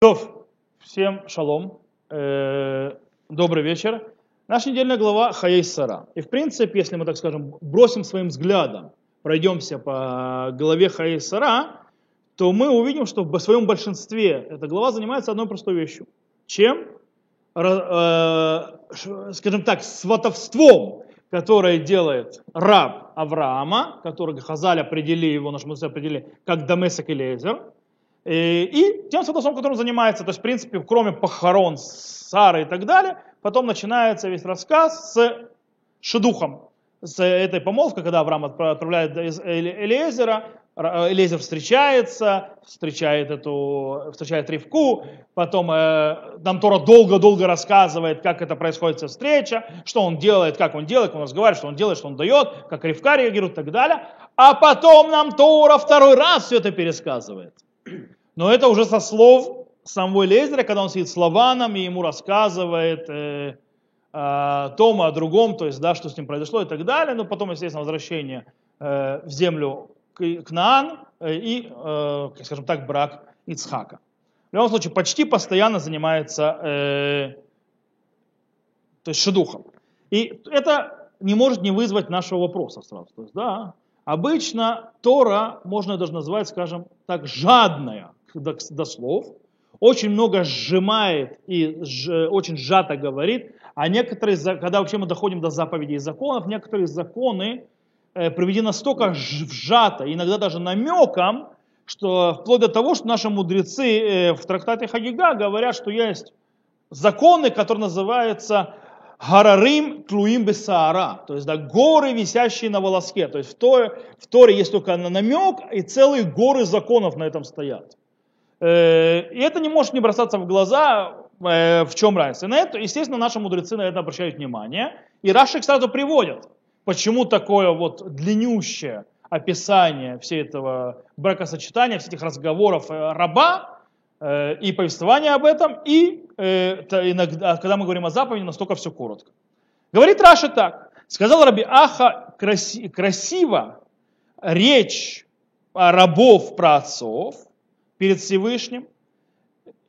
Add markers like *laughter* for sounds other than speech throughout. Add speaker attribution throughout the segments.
Speaker 1: Тов, всем шалом, Э, добрый вечер. Наша недельная глава Хаей Сара. И в принципе, если мы так скажем, бросим своим взглядом, пройдемся по главе Хаей Сара, то мы увидим, что в своем большинстве эта глава занимается одной простой вещью. Чем? Э, скажем так, сватовством, которое делает раб Авраама, который Хазаль определили его, наш мудрец определили, как Дамесек и Лезер, и, и тем сватовством, которым занимается. То есть, в принципе, кроме похорон Сары и так далее, потом начинается весь рассказ с шедухом, с этой помолвкой, когда Авраам отправляет Элиезера, Элизер встречается, встречает эту, встречает Ривку, потом э, нам Тора долго-долго рассказывает, как это происходит вся встреча, что он делает, как он делает, как он разговаривает, что он делает, что он дает, как Ривка реагирует и так далее. А потом нам Тора второй раз все это пересказывает. Но это уже со слов самого Лезера, когда он сидит с Лаваном и ему рассказывает э, о том, о другом, то есть, да, что с ним произошло и так далее. Но потом, естественно, возвращение э, в землю Кнаан э, и, э, скажем так, брак Ицхака. В любом случае, почти постоянно занимается э, то есть шедухом. И это не может не вызвать нашего вопроса сразу. То есть, да, обычно Тора можно даже назвать, скажем так, жадная до, слов, очень много сжимает и очень сжато говорит, а некоторые, когда вообще мы доходим до заповедей и законов, некоторые законы э, приведены настолько сжато, иногда даже намеком, что вплоть до того, что наши мудрецы э, в трактате Хагига говорят, что есть законы, которые называются Гарарим тлуим бесаара, то есть да, горы, висящие на волоске. То есть в Торе, в Торе есть только намек, и целые горы законов на этом стоят. Э, и это не может не бросаться в глаза, э, в чем разница. На это, естественно, наши мудрецы на это обращают внимание. И Рашик сразу приводят, почему такое вот длиннющее описание всего этого бракосочетания, всех этих разговоров э, раба, и повествование об этом, и иногда, когда мы говорим о заповеди, настолько все коротко. Говорит Раша так. Сказал Раби Аха краси, красиво речь рабов праотцов, перед Всевышним,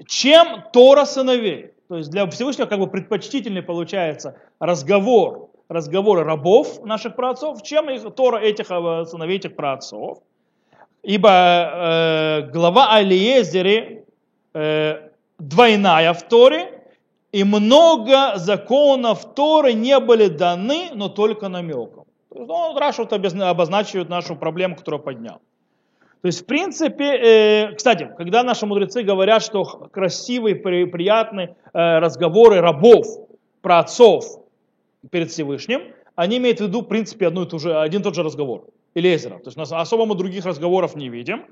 Speaker 1: чем Тора сыновей. То есть для Всевышнего как бы предпочтительнее получается разговор, разговоры рабов наших праотцов, чем их, Тора этих э, сыновей, этих праотцов. Ибо э, глава Алиезере э, двойная в Торе, и много законов Торы не были даны, но только намеком. Ну, вот обозначивает нашу проблему, которую поднял. То есть, в принципе, э, кстати, когда наши мудрецы говорят, что красивые, при, приятные э, разговоры рабов про отцов перед Всевышним, они имеют в виду, в принципе, одну и ту же, один и тот же разговор. Элезера. То есть, нас особо мы других разговоров не видим.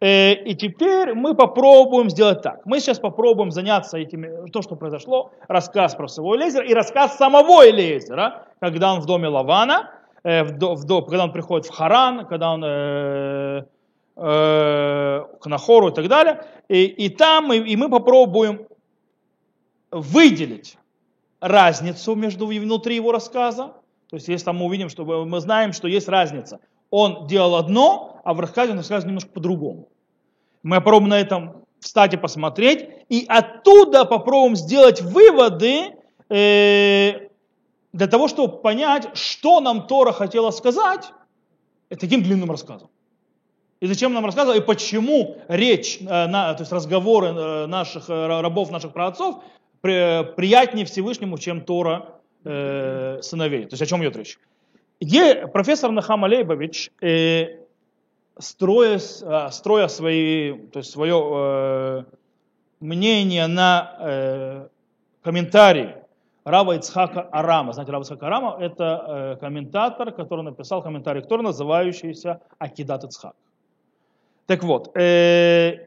Speaker 1: Э, и теперь мы попробуем сделать так. Мы сейчас попробуем заняться этим, то, что произошло, рассказ про своего Элезера и рассказ самого Элезера, когда он в доме Лавана, э, в, в, когда он приходит в Харан, когда он Э, к Нахору и так далее. И, и там мы, и мы попробуем выделить разницу между внутри его рассказа. То есть если там мы увидим, что мы знаем, что есть разница. Он делал одно, а в рассказе он рассказывает немножко по-другому. Мы попробуем на этом встать и посмотреть, и оттуда попробуем сделать выводы э, для того, чтобы понять, что нам Тора хотела сказать таким длинным рассказом. И зачем нам рассказывать, и почему речь, э, то есть разговоры э, наших э, рабов, наших праотцов приятнее Всевышнему, чем Тора э, сыновей. То есть о чем идет речь? Где профессор Нахам Алейбович, э, строя, строя свои, то есть свое э, мнение на э, комментарии Рава Ицхака Арама. Знаете, Рава Ицхака Арама – это э, комментатор, который написал комментарий, который называющийся Акидат Ицхак. Так вот, э,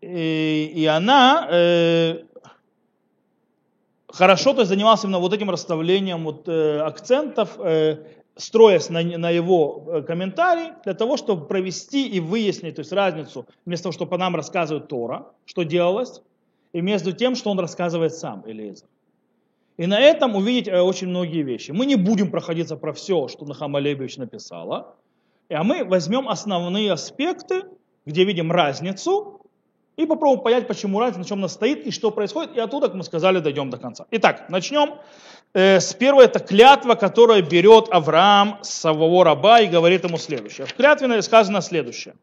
Speaker 1: э, и она э, хорошо то есть, занималась именно вот этим расставлением вот, э, акцентов, э, строясь на, на его э, комментарий, для того, чтобы провести и выяснить то есть, разницу вместо того, что по нам рассказывает Тора, что делалось, и между тем, что он рассказывает сам, Элиза. И на этом увидеть э, очень многие вещи. Мы не будем проходиться про все, что Нахама Лебевич написала, а мы возьмем основные аспекты, где видим разницу, И попробуем понять, почему разница, на чем она стоит и что происходит. И оттуда, как мы сказали, дойдем до конца. Итак, начнем э, с первой. Это клятва, которая берет Авраам с самого раба и говорит ему следующее. В клятве сказано следующее.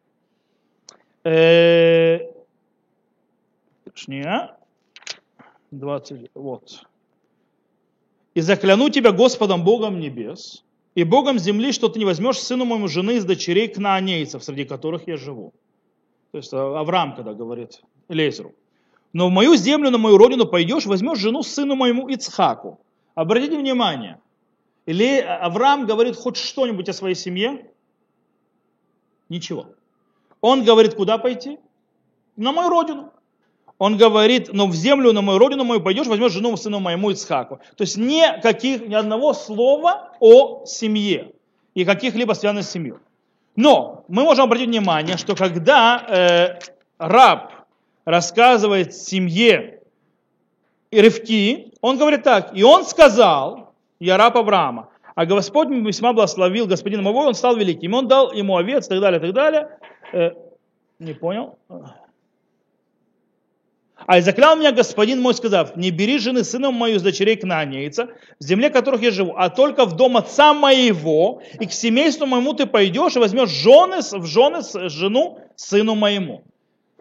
Speaker 1: Э, точнее, 20, вот. «И закляну тебя Господом Богом небес, и Богом земли, что ты не возьмешь сыну моему жены из дочерей кнаанейцев, среди которых я живу». То есть Авраам, когда говорит Лезеру. «Но в мою землю, на мою родину пойдешь, возьмешь жену сыну моему Ицхаку». Обратите внимание, или Авраам говорит хоть что-нибудь о своей семье? Ничего. Он говорит, куда пойти? На мою родину он говорит, но в землю на мою родину мою пойдешь, возьмешь жену сыну моему Ицхаку. То есть ни, каких, ни одного слова о семье и каких-либо связанных с семьей. Но мы можем обратить внимание, что когда э, раб рассказывает семье Ревки, он говорит так, и он сказал, я раб Авраама, а Господь весьма благословил господина моего, он стал великим, он дал ему овец и так далее, и так далее. Э, не понял? А и заклял меня господин мой, сказав, не бери жены сыном мою из дочерей кнанейца, в земле которых я живу, а только в дом отца моего, и к семейству моему ты пойдешь и возьмешь жены, в жены жену сыну моему.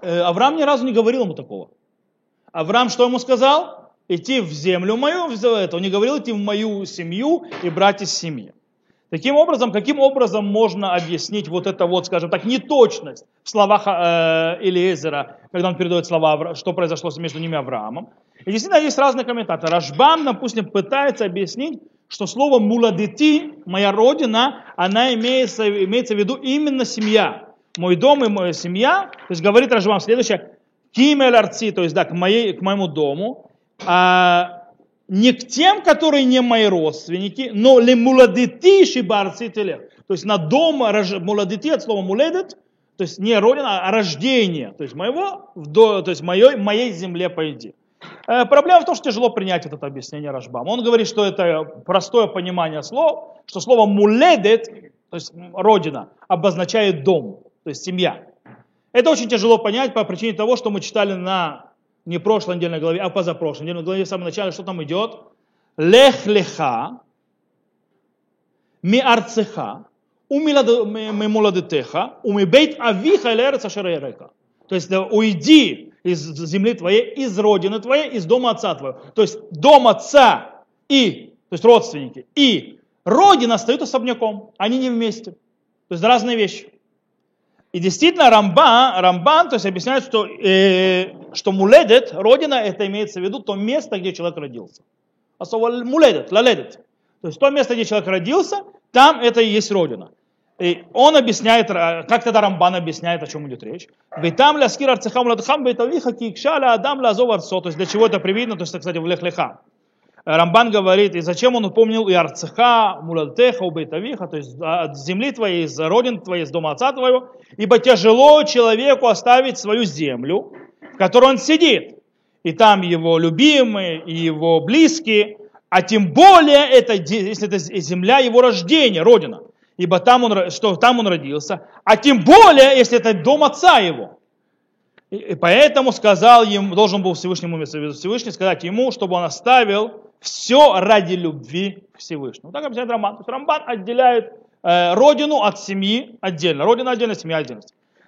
Speaker 1: Э, Авраам ни разу не говорил ему такого. Авраам что ему сказал? Идти в землю мою, он не говорил идти в мою семью и брать из семьи. Таким образом, каким образом можно объяснить вот это вот, скажем так, неточность в словах э, Элиезера, когда он передает слова, что произошло между ними Авраамом. И действительно есть разные комментаторы. Рашбам, допустим, пытается объяснить, что слово муладити, моя родина, она имеется, имеется в виду именно семья. Мой дом и моя семья. То есть говорит Рашбам следующее, кимель арци, то есть да, к, моей, к моему дому. А, не к тем, которые не мои родственники, но ли муладити шибарци телех. То есть на дом муладити от слова муледет, то есть не родина, а рождение. То есть моего, то есть моей, моей земле пойди. Э, проблема в том, что тяжело принять это объяснение Рашбам. Он говорит, что это простое понимание слов, что слово муледет, то есть родина, обозначает дом, то есть семья. Это очень тяжело понять по причине того, что мы читали на не прошлой недельной главе, а позапрошлой недельной главе, в самом начале, что там идет? Лех леха, ми арцеха, уми бейт авиха лерца шеререка. То есть уйди из земли твоей, из родины твоей, из дома отца твоего. То есть дом отца и, то есть родственники, и родина остаются особняком, они не вместе. То есть разные вещи. И действительно Рамбан, Рамбан то есть объясняет, что, э, что муледет, родина, это имеется в виду то место, где человек родился. А слово муледет, лаледет. То есть то место, где человек родился, там это и есть родина. И он объясняет, э, как тогда Рамбан объясняет, о чем идет речь. Витам ляскир арцехам ладхам бейтавиха кикшаля адам лазов арцо. То есть для чего это привидно, то есть, кстати, в лех-леха. Рамбан говорит, и зачем он упомнил и Арцеха, Муладтеха, Убейтавиха, то есть от земли твоей, из родин твоей, из дома отца твоего, ибо тяжело человеку оставить свою землю, в которой он сидит, и там его любимые, и его близкие, а тем более, это, если это земля его рождения, родина, ибо там он, что там он родился, а тем более, если это дом отца его. И поэтому сказал ему, должен был Всевышнему Всевышний сказать ему, чтобы он оставил все ради любви к Всевышнему. Так объясняет Рамбан. То есть Рамбан отделяет э, родину от семьи отдельно. Родина отдельно, семья отдельно.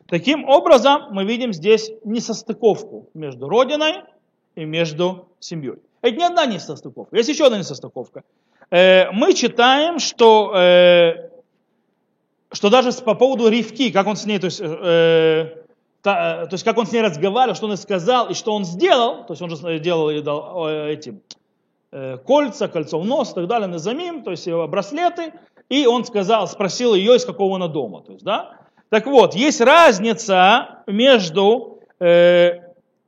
Speaker 1: Таким образом, мы видим здесь несостыковку между родиной и между семьей. Это не одна несостыковка, есть еще одна несостыковка. Э, мы читаем, что, э, что даже по поводу Ривки, как он с ней, то есть, э, та, э, то есть как он с ней разговаривал, что он сказал и что он сделал, то есть он же делал и дал э, этим Э, кольца, кольцо в нос и так далее, назамим, то есть его браслеты, и он сказал, спросил ее, из какого она дома. То есть, да? Так вот, есть разница между, э,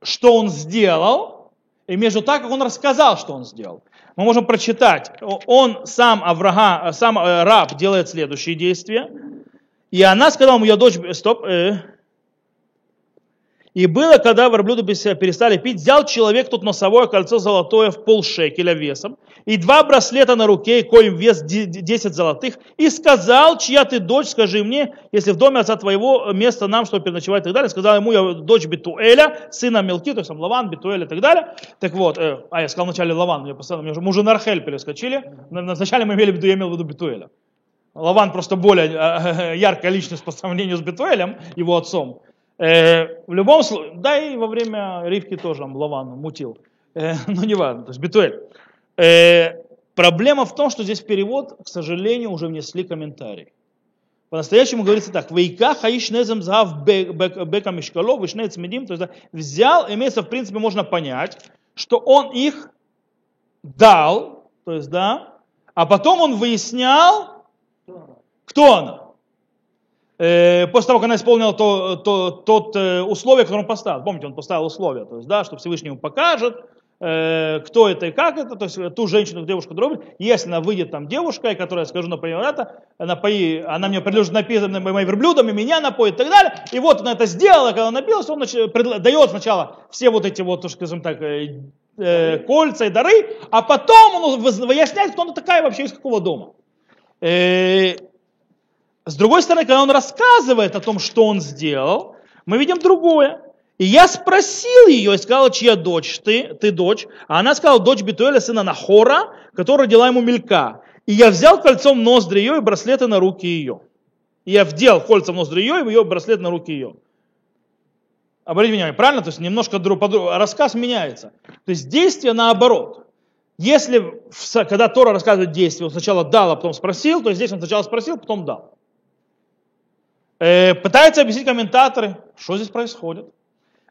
Speaker 1: что он сделал, и между так, как он рассказал, что он сделал. Мы можем прочитать, он сам, Авраам, сам э, раб делает следующие действия, и она сказала ему, я дочь, стоп, э, И было, когда верблюды перестали пить, взял человек тут носовое кольцо золотое в полшекеля весом, и два браслета на руке, коим вес 10 золотых, и сказал, чья ты дочь, скажи мне, если в доме отца твоего место нам, чтобы переночевать и так далее. Сказал ему, я дочь Бетуэля, сына Мелки, то есть там Лаван, Бетуэля и так далее. Так вот, э, а я сказал вначале Лаван, мне постоянно, мне уже, мы уже на Рахель перескочили. Вначале мы имели в виду, я имел в виду Бетуэля. Лаван просто более э, яркая личность по сравнению с Бетуэлем, его отцом. Э, в любом случае, да и во время Ривки тоже Лаван мутил. Э, *laughs* ну, не важно, то есть Бетуэль. Э, проблема в том, что здесь перевод, к сожалению, уже внесли комментарий. По-настоящему говорится так. Вейка хаиш незем зав бека мишкало, вишнец медим. То есть взял, имеется, в принципе, можно понять, что он их дал, то есть, да, а потом он выяснял, кто она. Э, после того, как она исполнила то, то, тот э, условие, которое он поставил. Помните, он поставил условие, то есть, да, что Всевышний ему покажет, э, кто это и как это, то есть ту женщину, девушку, другую. Если она выйдет там девушка, которая, скажу, например, это, напои, она мне предложит напиться моим верблюдом, и меня напоит и так далее. И вот она это сделала, когда она напилась, он нач... дает сначала все вот эти вот, скажем так, э, кольца и дары, а потом он выясняет, кто она такая вообще, из какого дома. Э, с другой стороны, когда он рассказывает о том, что он сделал, мы видим другое. И я спросил ее и сказал, чья дочь ты, ты дочь. А она сказала, дочь Битуэля, сына Нахора, который родила ему Мелька. И я взял кольцом ноздри ее и браслеты на руки ее. И я вдел кольцом ноздри ее и ее браслет на руки ее. Обратите внимание, правильно? То есть немножко рассказ меняется. То есть действие наоборот. Если, когда Тора рассказывает действие, он сначала дал, а потом спросил, то здесь он сначала спросил, потом дал. Э, пытаются объяснить комментаторы, что здесь происходит.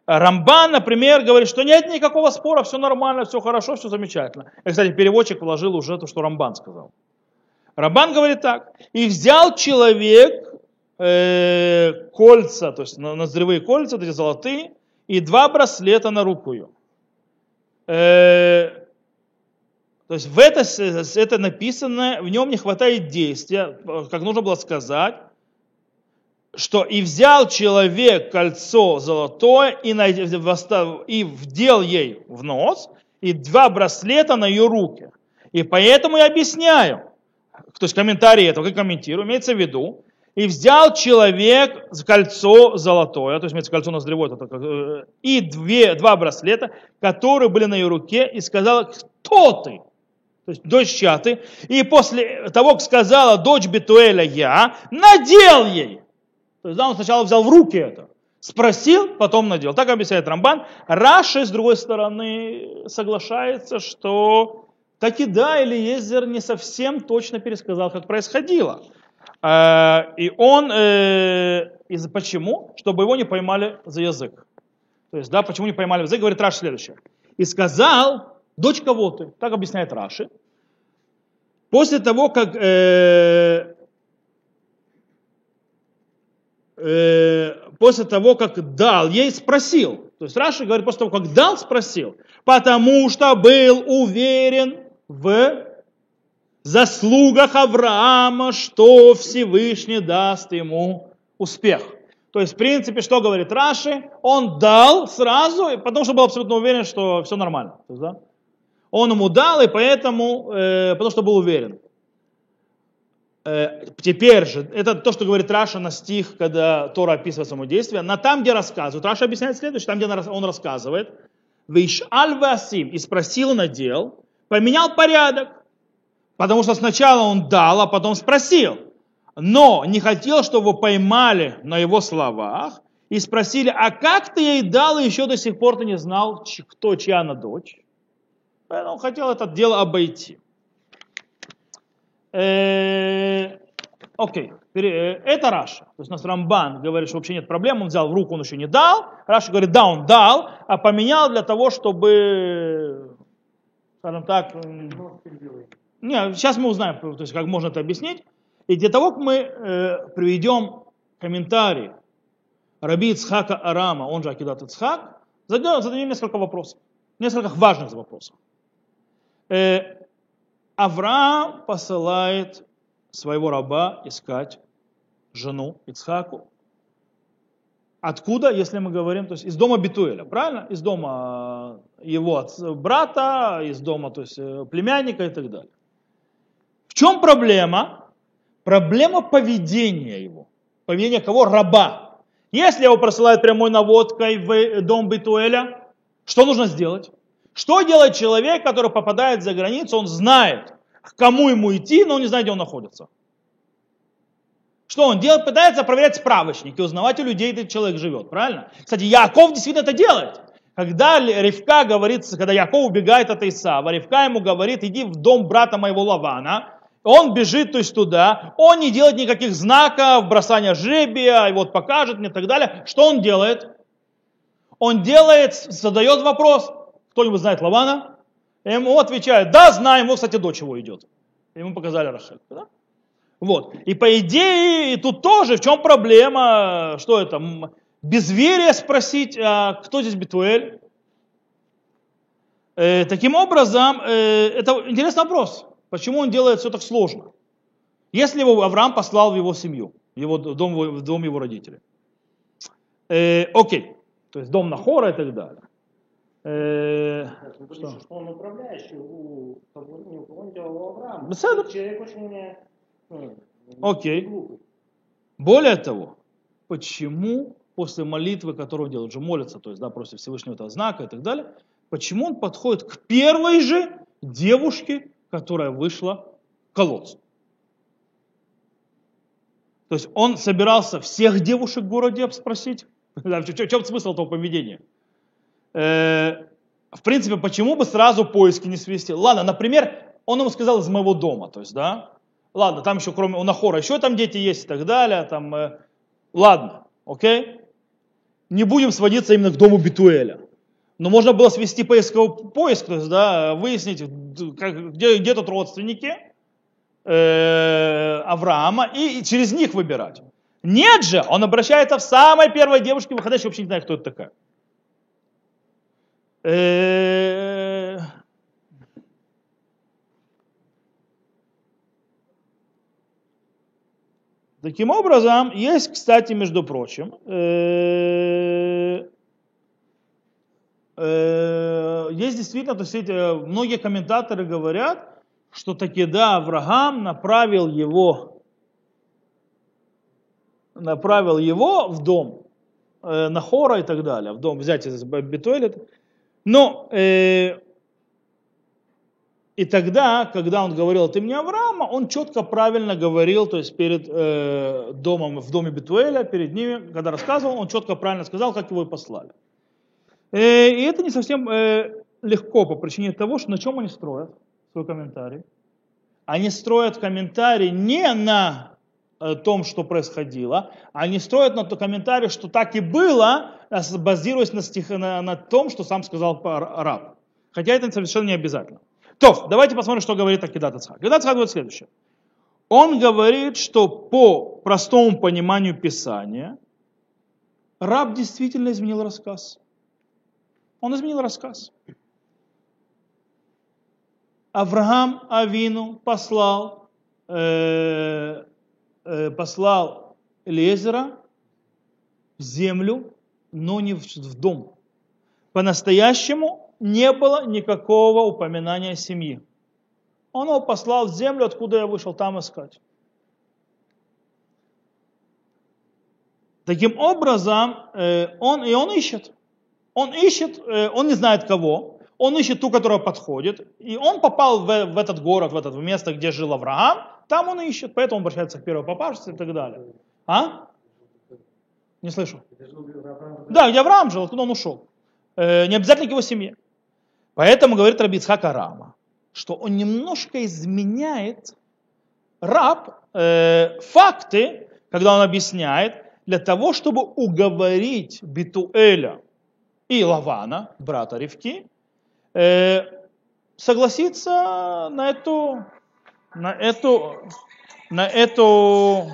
Speaker 1: Рамбан, например, говорит, что нет никакого спора, все нормально, все хорошо, все замечательно. И, кстати, переводчик вложил уже то, что Рамбан сказал. Рамбан говорит так. И взял человек э, кольца, то есть ноздревые кольца, эти золотые, и два браслета на руку ее. Э, то есть в это, это написано, в нем не хватает действия, как нужно было сказать, что и взял человек кольцо золотое и, и вдел ей в нос, и два браслета на ее руки. И поэтому я объясняю, то есть комментарий этого, как комментирую, имеется в виду, и взял человек кольцо золотое, то есть имеется кольцо ноздревое, э, и две, два браслета, которые были на ее руке, и сказал, кто ты? То есть дочь чья ты? И после того, как сказала дочь Бетуэля я, надел ей то есть, да, он сначала взял в руки это, спросил, потом надел. Так объясняет Рамбан. Раши, с другой стороны, соглашается, что таки да, или Езер не совсем точно пересказал, как происходило. Э, и он, э, из почему? Чтобы его не поймали за язык. То есть, да, почему не поймали за язык, говорит Раши следующее. И сказал, дочь кого ты? Так объясняет Раши. После того, как э, э, после того, как дал, ей спросил. То есть Раши говорит, после того, как дал, спросил. Потому что был уверен в заслугах Авраама, что Всевышний даст ему успех. То есть, в принципе, что говорит Раши? Он дал сразу, потому что был абсолютно уверен, что все нормально. Он ему дал, и поэтому, э, потому что был уверен. Э, теперь же, это то, что говорит Раши на стих, когда Тора описывает само действие, на там, где рассказывает, Раши объясняет следующее, там, где он рассказывает, ואשאל ואשים, и спросил, надел, поменял порядок, потому что сначала он дал, а потом спросил, но не хотел, чтобы поймали на его словах, и спросили, а как ты ей дал, и еще до сих пор ты не знал, кто чья она дочь. Поэтому хотел это дело обойти. Э, окей, э, это Раши. То есть у нас Рамбан говорит, что вообще нет проблем, он взял в руку, он еще не дал. Раши говорит, да, он дал, а поменял для того, чтобы, скажем так, не, сейчас мы узнаем, то есть как можно это объяснить. И для того, как мы э, приведем комментарий Раби Ицхака Арама, он же Акидат Ицхак, зададим, зададим несколько вопросов, несколько важных вопросов. Э, Авраам посылает своего раба искать жену Ицхаку. Откуда, если мы говорим, то есть из дома Битуэля, правильно? Из дома его отца, брата, из дома то есть, э, племянника и так далее. В чем проблема? Проблема поведения его. Поведение кого? Раба. Если его просылают прямой наводкой в дом Битуэля, что нужно сделать? Что делает человек, который попадает за границу, он знает, к кому ему идти, но он не знает, где он находится. Что он делает? Пытается проверять справочники, узнавать у людей, где человек живет, правильно? Кстати, Яков действительно это делает. Когда Ревка говорит, когда Яков убегает от Исава, Ревка ему говорит, иди в дом брата моего Лавана, он бежит то есть туда, он не делает никаких знаков, бросания жребия, и вот покажет мне и так далее. Что он делает? Он делает, задает вопрос, кто-нибудь знает Лавана? ему отвечает, да, знаем, вот, кстати, дочь его идет. Ему показали Рахель. Да? Вот. И по идее, и тут тоже, в чем проблема, что это, безверие спросить, а кто здесь Битуэль? Э, таким образом, э, это интересный вопрос. Почему он делает все так сложно? Если его Авраам послал в его семью, в его дом, в дом его родителей. Э, окей, то есть дом Нахора и так далее.
Speaker 2: Э, что? что он управляющий у руководителя Авраама. Человек очень
Speaker 1: ну, Окей. Более того, почему после молитвы, которую он делает, уже молится, то есть, да, просит Всевышнего этого знака и так далее, почему он подходит к первой же девушке, которая вышла к колодцу? То есть он собирался всех девушек в городе спросить, *laughs* в чем смысл этого поведения? Э, в принципе, почему бы сразу поиски не свести? Ладно, например, он ему сказал из моего дома, то есть, да, ладно, там еще кроме у Нахора еще там дети есть и так далее, там, э, ладно, окей, не будем сводиться именно к дому Битуэля. Но можно было свести поисковый поиск, то есть, да, выяснить, как, где, где тут родственники э, Авраама, и, и через них выбирать. Нет же, он обращается в самой первой девушке, выходящей, вообще не знаю, кто это такая. Э, таким образом, есть, кстати, между прочим, э, э, есть действительно, то есть многие комментаторы говорят, что таки да, Авраам направил его, направил его в дом на Хора и так далее, в дом взять из Бетуэля, но э, и тогда, когда он говорил от имени Авраама, он четко, правильно говорил, то есть перед э, домом, в доме Бетуэля, перед ними, когда рассказывал, он четко, правильно сказал, как его и послали. Э, и это не совсем э, легко по причине того, что на чем они строят свой комментарий. Они строят комментарий не на том, что происходило. Они строят на то комментарий, что так и было, базируясь на, стих, на, на том, что сам сказал раб. Хотя это совершенно не обязательно. То, давайте посмотрим, что говорит Акидат Ицхак. Акидат Ицхак говорит следующее. Он говорит, что по простому пониманию Писания раб действительно изменил рассказ. Он изменил рассказ. Авраам Авину послал Э, послал Лезера в землю, но не в дом. По-настоящему не было никакого упоминания семьи. Он его послал в землю, откуда я вышел там искать. Таким образом, э, он, и он ищет. Он ищет, э, он не знает кого, он ищет ту, которая подходит, и он попал в, в этот город, в это место, где жил Авраам, там он ищет, поэтому он обращается к первой попавшейся и так далее. А? Не слышу. Да, где Авраам жил, откуда он ушел. Э, не обязательно к его семье. Поэтому говорит Рабицхак Арама, что он немножко изменяет раб э, факты, когда он объясняет, для того, чтобы уговорить Битуэля и Лавана, брата Ревки, э, согласиться на эту, на эту, на эту,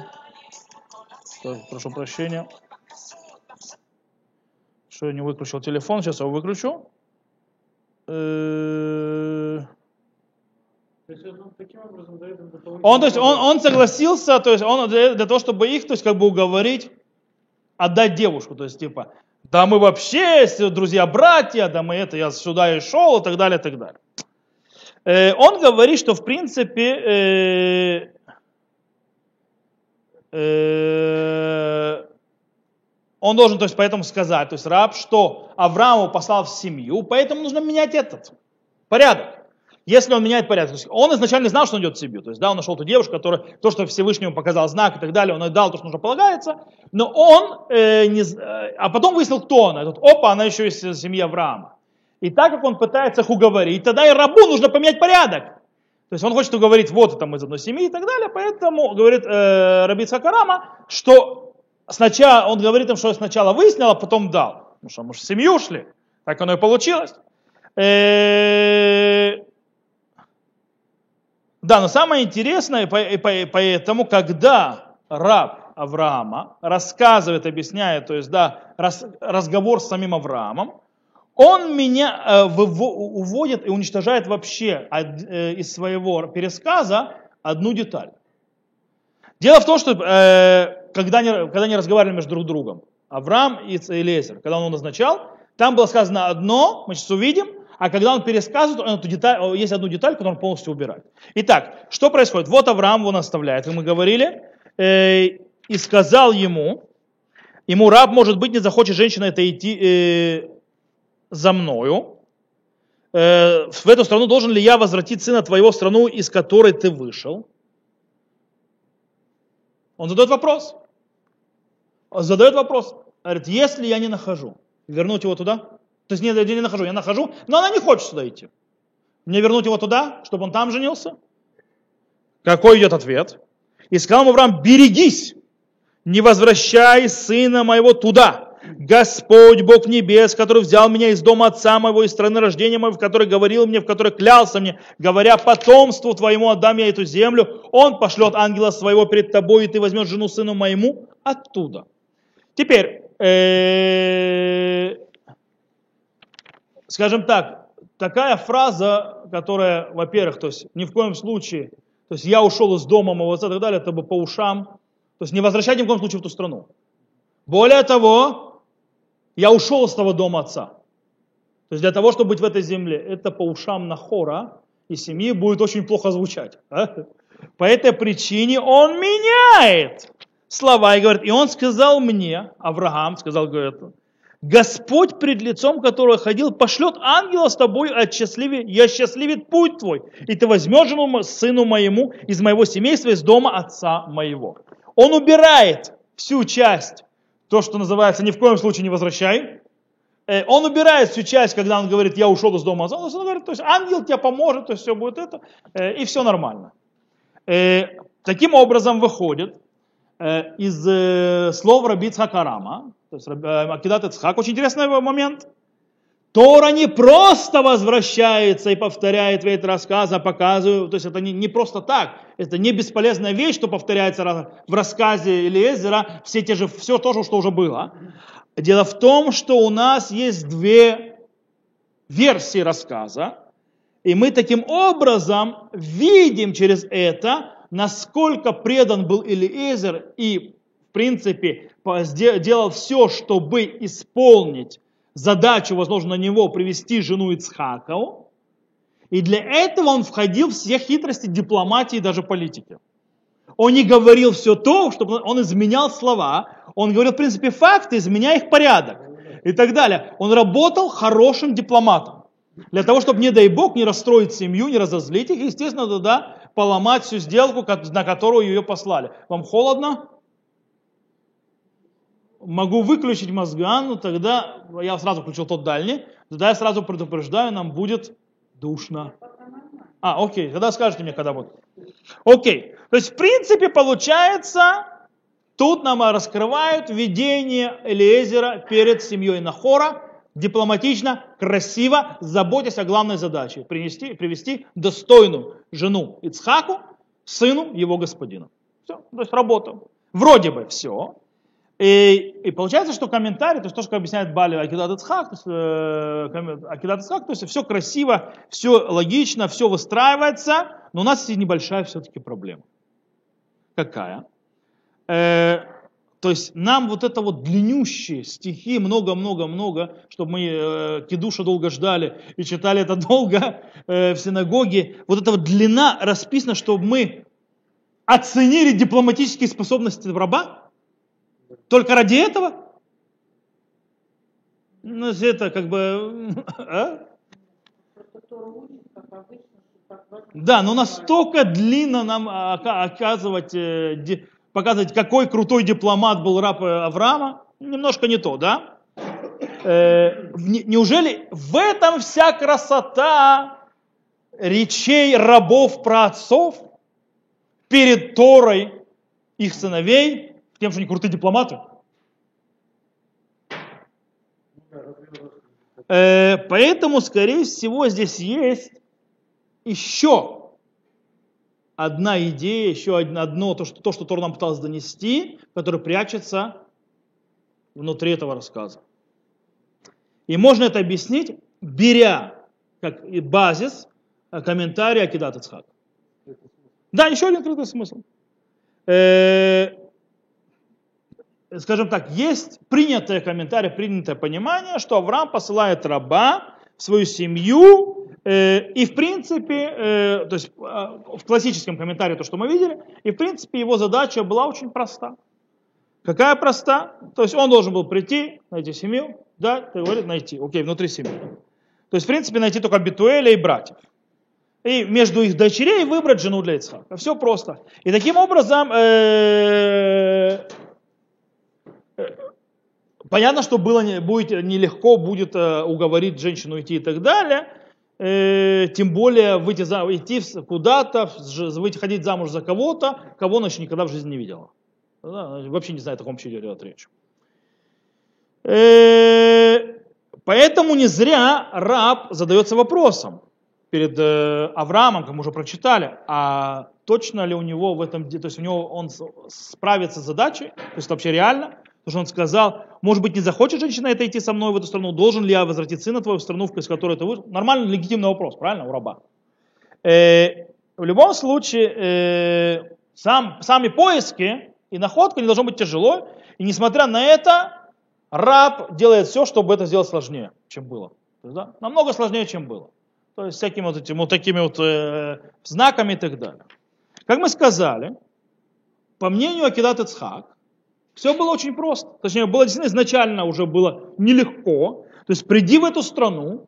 Speaker 1: прошу прощения, что я не выключил телефон, сейчас его выключу. Э, он, то есть, он, он согласился, то есть он для, для того, чтобы их, то есть, как бы уговорить отдать девушку. То есть, типа, да мы вообще друзья-братья, да мы это, я сюда и шел, и так далее, и так далее. Э, он говорит, что в принципе э, э, он должен, то есть, поэтому сказать, то есть раб, что Аврааму послал в семью, поэтому нужно менять этот порядок. Если он меняет порядок, то есть он изначально знал, что он идет в семью, то есть да, он нашел ту девушку, которая то, что Всевышний ему показал знак и так далее, он ей дал то, что нужно полагается, но он э, не, а потом выяснил, кто она. И тут, опа, она еще из семьи Авраама. И так как он пытается их уговорить, тогда и рабу нужно поменять порядок. То есть он хочет уговорить, вот мы из одной семьи и так далее, поэтому говорит э, Раби Цакарама, что сначала, он говорит им, что сначала выяснил, а потом дал. Ну что, мы же в семью ушли. Так оно и получилось. Э, да, но самое интересное, поэтому, когда раб Авраама рассказывает, объясняет, то есть, да, разговор с самим Авраамом, он меня э, уводит и уничтожает вообще э, из своего пересказа одну деталь. Дело в том, что э, когда они, когда они разговаривали между друг другом, Авраам и Элезер, когда он его назначал, там было сказано одно, мы сейчас увидим, а когда он пересказывает, он эту деталь, есть одну деталь, которую он полностью убирает. Итак, что происходит? Вот Авраам его наставляет, как мы говорили, и сказал ему, ему раб, может быть, не захочет женщина это идти за мною, э, в эту страну должен ли я возвратить сына твоего в страну, из которой ты вышел? Он задает вопрос. Он задает вопрос. Говорит, если я не нахожу, вернуть его туда? То есть нет, я не нахожу, я нахожу, но она не хочет сюда идти. Мне вернуть его туда, чтобы он там женился? Какой идет ответ? И сказал ему Авраам, берегись, не возвращай сына моего туда, Господь, Бог небес, который взял меня из дома отца моего, из страны рождения моего, в которой говорил мне, в которой клялся мне, говоря, потомству твоему отдам я эту землю, он пошлет ангела своего перед тобой, и ты возьмешь жену сыну моему оттуда. Теперь, э, скажем так, такая фраза, которая, во-первых, то есть ни в коем случае, то есть я ушел из дома моего отца и так далее, это бы по ушам, то есть не возвращать ни в коем случае в ту страну. Более того, я ушел из того дома отца. То есть для того, чтобы быть в этой земле, это по ушам Нахора и семьи будет очень плохо звучать. Да? По этой причине он меняет слова и говорит, и он сказал мне, Авраам сказал, говорит, Господь пред лицом которого ходил, пошлет ангела с тобой, от счастливе, я счастливит путь твой, и ты возьмешь жену сыну моему из моего семейства, из дома отца моего. Он убирает всю часть то, что называется «ни в коем случае не возвращай». Э, он убирает всю часть, когда он говорит, я ушел из дома. Он говорит, то есть ангел тебе поможет, то есть все будет это, э, и все нормально. Э, таким образом выходит из слов Раби Цхакарама, то есть Акидат Ицхак, очень интересный момент. Тора не просто возвращается и повторяет весь рассказ, а показывает, то есть это не, не просто так, это не бесполезная вещь, что повторяется в рассказе Элиезера, все те же, все то же, что уже было. Дело в том, что у нас есть две версии рассказа, и мы таким образом видим через это, насколько предан был Элиезер и, в принципе, делал все, чтобы исполнить задачу, возложенную на него, привести жену Ицхакову, и для этого он входил в все хитрости дипломатии и даже политики. Он не говорил все то, чтобы он изменял слова, он говорил, в принципе, факты, изменяя их порядок и так далее. Он работал хорошим дипломатом. Для того, чтобы, не дай бог, не расстроить семью, не разозлить их, естественно, тогда поломать всю сделку, на которую ее послали. Вам холодно? Могу выключить мозган, но тогда я сразу включил тот дальний, тогда я сразу предупреждаю, нам будет душно. А, окей, тогда скажете мне, когда будет. Окей, то есть в принципе получается, тут нам раскрывают видение Элиезера перед семьей Нахора, дипломатично, красиво, заботясь о главной задаче, принести, привести достойную жену Ицхаку, сыну его господина. Все, то есть работа. Вроде бы все. И, и получается, что комментарий, то есть то, что объясняет Бали Акидат Ицхак, то есть, э, то есть все красиво, все логично, все выстраивается, но у нас есть небольшая все-таки проблема. Какая? Э, то есть нам вот это вот длиннющие стихи, много-много-много, чтобы мы э, Кедуша долго ждали и читали это долго э, в синагоге, вот эта вот длина расписана, чтобы мы оценили дипломатические способности раба? Только ради этого? Ну, это как бы... *laughs* А? Да, но настолько длинно нам оказывать, э, показывать, какой крутой дипломат был раб э, Авраама, немножко не то, да? Э, неужели в этом вся красота речей рабов про отцов перед Торой их сыновей, тем, что они крутые дипломаты? Поэтому, скорее всего, здесь есть еще одна идея, еще одно, то, что, то, что Тор нам пытался донести, которое прячется внутри этого рассказа. И можно это объяснить, беря как базис э, комментарий Акидат Ицхак. Да, еще один открытый смысл. Э, скажем так, есть принятое комментарий, принятое понимание, что Авраам посылает раба в свою семью Э, и в принципе, э, то есть а, в классическом комментарии то, что мы видели, и в принципе его задача была очень проста. Какая проста? То есть он должен был прийти, найти семью, да, ты говорит, найти, окей, внутри семьи. То есть в принципе найти только Битуэля и братьев. И между их дочерей выбрать жену для Ицхака. Все просто. И таким образом, э, понятно, что было, будет нелегко будет уговорить женщину идти и так далее, э, тем более выйти за, идти куда-то, выйти, ходить замуж за кого-то, кого она еще никогда в жизни не видела. Вообще не знает, о ком идет речь. Э, поэтому не зря раб задается вопросом перед э, Авраамом, как мы уже прочитали, а точно ли у него в этом, то есть у него он справится с задачей, то есть это вообще реально, Потому что он сказал, может быть, не захочет женщина это идти со мной в эту страну, должен ли я возвратить сына твоего в страну, из которой ты вышел? Нормальный, легитимный вопрос, правильно, у раба. Э, в любом случае, э, сам, сами поиски и находка не должно быть тяжело. И несмотря на это, раб делает все, чтобы это сделать сложнее, чем было. да, намного сложнее, чем было. То есть всякими вот этими вот такими вот э, знаками и так далее. Как мы сказали, по мнению Акидат Ицхак, все было очень просто. Точнее, было действительно изначально уже было нелегко. То есть приди в эту страну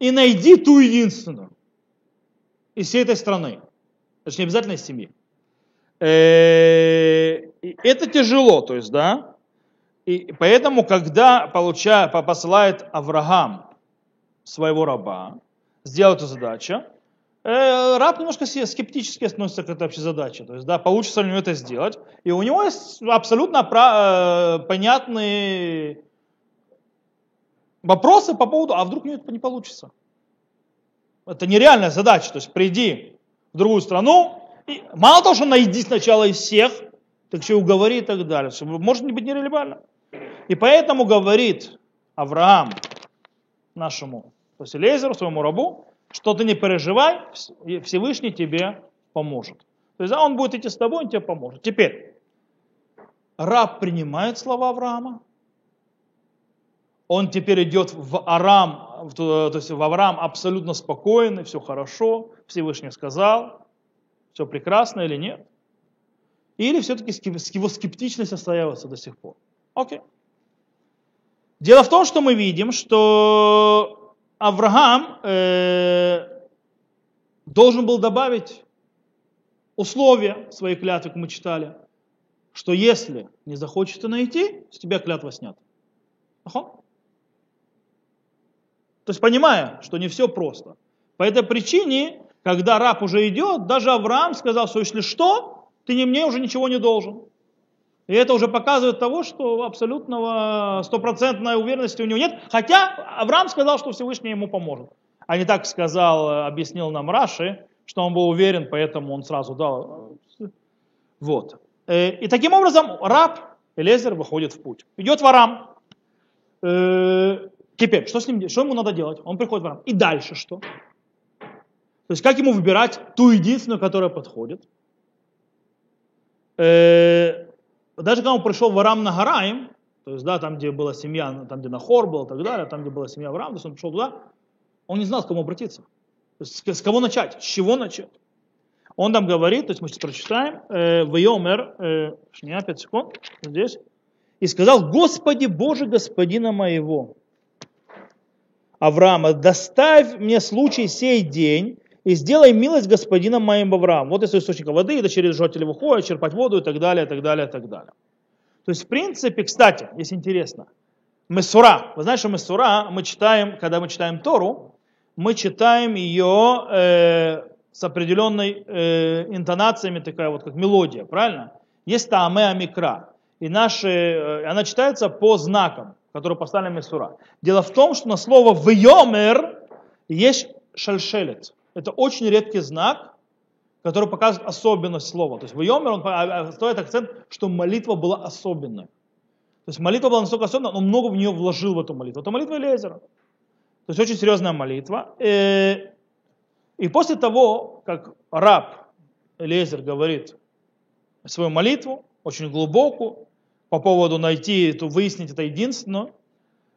Speaker 1: и найди ту единственную из всей этой страны. Точнее, обязательно из семьи. Э, это тяжело, то есть, да. И поэтому, когда получая, посылает Авраам своего раба, сделать эту задачу, раб немножко скептически относится к этой общей задаче. То есть, да, получится ли у него это сделать. И у него есть абсолютно э, понятные вопросы по поводу, а вдруг у него это не получится. Это нереальная задача. То есть, приди в другую страну, и мало того, что найди сначала из всех, так еще и уговори и так далее. Все может быть нерелевально. И поэтому говорит Авраам нашему, то есть Лезеру, своему рабу, что ты не переживай, Всевышний тебе поможет. То есть, да, он будет идти с тобой, он тебе поможет. Теперь, раб принимает слова Авраама, он теперь идет в Арам, то есть в Авраам абсолютно спокойный, все хорошо, Всевышний сказал, все прекрасно или нет. Или все-таки его скептичность остается до сих пор. Окей. Дело в том, что мы видим, что Авраам э, должен был добавить условия своей клятвы, как мы читали, что если не захочет найти, с тебя клятва снята. Ага. То есть понимая, что не все просто. По этой причине, когда раб уже идет, даже Авраам сказал, что если что, ты не мне уже ничего не должен. И это уже показывает того, что абсолютного стопроцентной уверенности у него нет. Хотя Авраам сказал, что Всевышний ему поможет. А не так сказал, объяснил нам Раши, что он был уверен, поэтому он сразу дал. Вот. Э, и таким образом раб Элезер выходит в путь. Идет в Арам. Э, теперь, что, с ним, что ему надо делать? Он приходит в Арам. И дальше что? То есть как ему выбирать ту единственную, которая подходит? Э, даже когда он пришел в Арам на Гараим, то есть, да, там, где была семья, там, где Нахор был и так далее, там, где была семья Авраама, то есть он пришел туда, он не знал, к кому обратиться. То есть, с кого начать, с чего начать. Он там говорит, то есть мы сейчас прочитаем, э, Вайомер, э, 5 секунд, здесь, и сказал, Господи Боже, Господина моего, Авраама, доставь мне случай сей день, и сделай милость господином моим Авраам. Вот из источника воды, и через жителя выходит, черпать воду и так далее, и так далее, и так далее. То есть, в принципе, кстати, если интересно, Месура. Вы знаете, что Месура мы читаем, когда мы читаем Тору, мы читаем ее э, с определенной э, интонациями, такая вот как мелодия, правильно? Есть Тааме Амикра. И наши, э, она читается по знакам, которые поставлены Месура. Дело в том, что на слово «вьомер» есть шальшелец. Это очень редкий знак, который показывает особенность слова. То есть в Йомер он а, а, стоит акцент, что молитва была особенной. То есть молитва была настолько особенная, он много в нее вложил в эту молитву. Это молитва Элезера. То есть очень серьезная молитва. Э, и после того, как раб Элезер говорит свою молитву, очень глубокую, по поводу найти, эту, выяснить это единственное,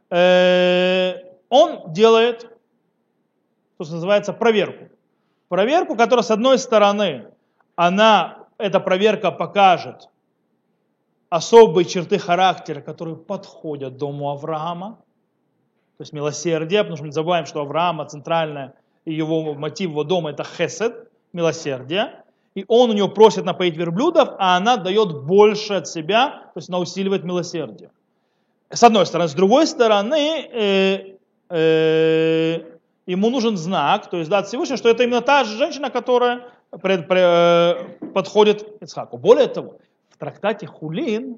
Speaker 1: э, он делает то, что называется проверку. Проверку, которая с одной стороны, она, эта проверка покажет особые черты характера, которые подходят дому Авраама, то есть милосердие, потому что мы не забываем, что Авраама центральное и его мотив его дома это хесед, милосердие, и он у него просит напоить верблюдов, а она дает больше от себя, то есть она усиливает милосердие. С одной стороны. С другой стороны, э, э, ему нужен знак, то есть да, от Всевышнего, что это именно та же женщина, которая пред, пред, э, подходит Ицхаку. Более того, в трактате Хулин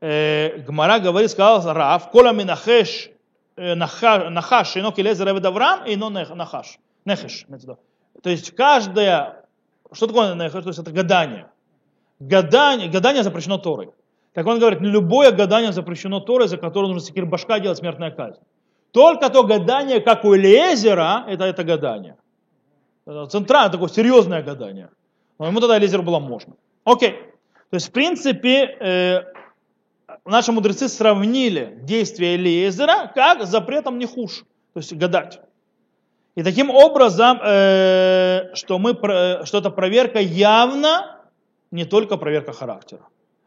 Speaker 1: э, Гмара говорит, сказал Рав, Кола минахеш э, нахаш, ино келезер эвед Авраам, ино нахаш. Нехеш. То есть каждая, что такое нехеш? То есть это гадание. Гадание, гадание запрещено Торой. Так он говорит, любое гадание запрещено Торой, за которое нужно секир башка делать смертная казнь. Только то гадание, как у Элиезера, это, это гадание. Это центральное, такое серьезное гадание. Но ему тогда Элиезеру было можно. Окей. То есть, в принципе, э, наши мудрецы сравнили действие Элиезера как запретом не хуже. То есть гадать. И таким образом, э, что, мы, что эта проверка явно не только проверка характера,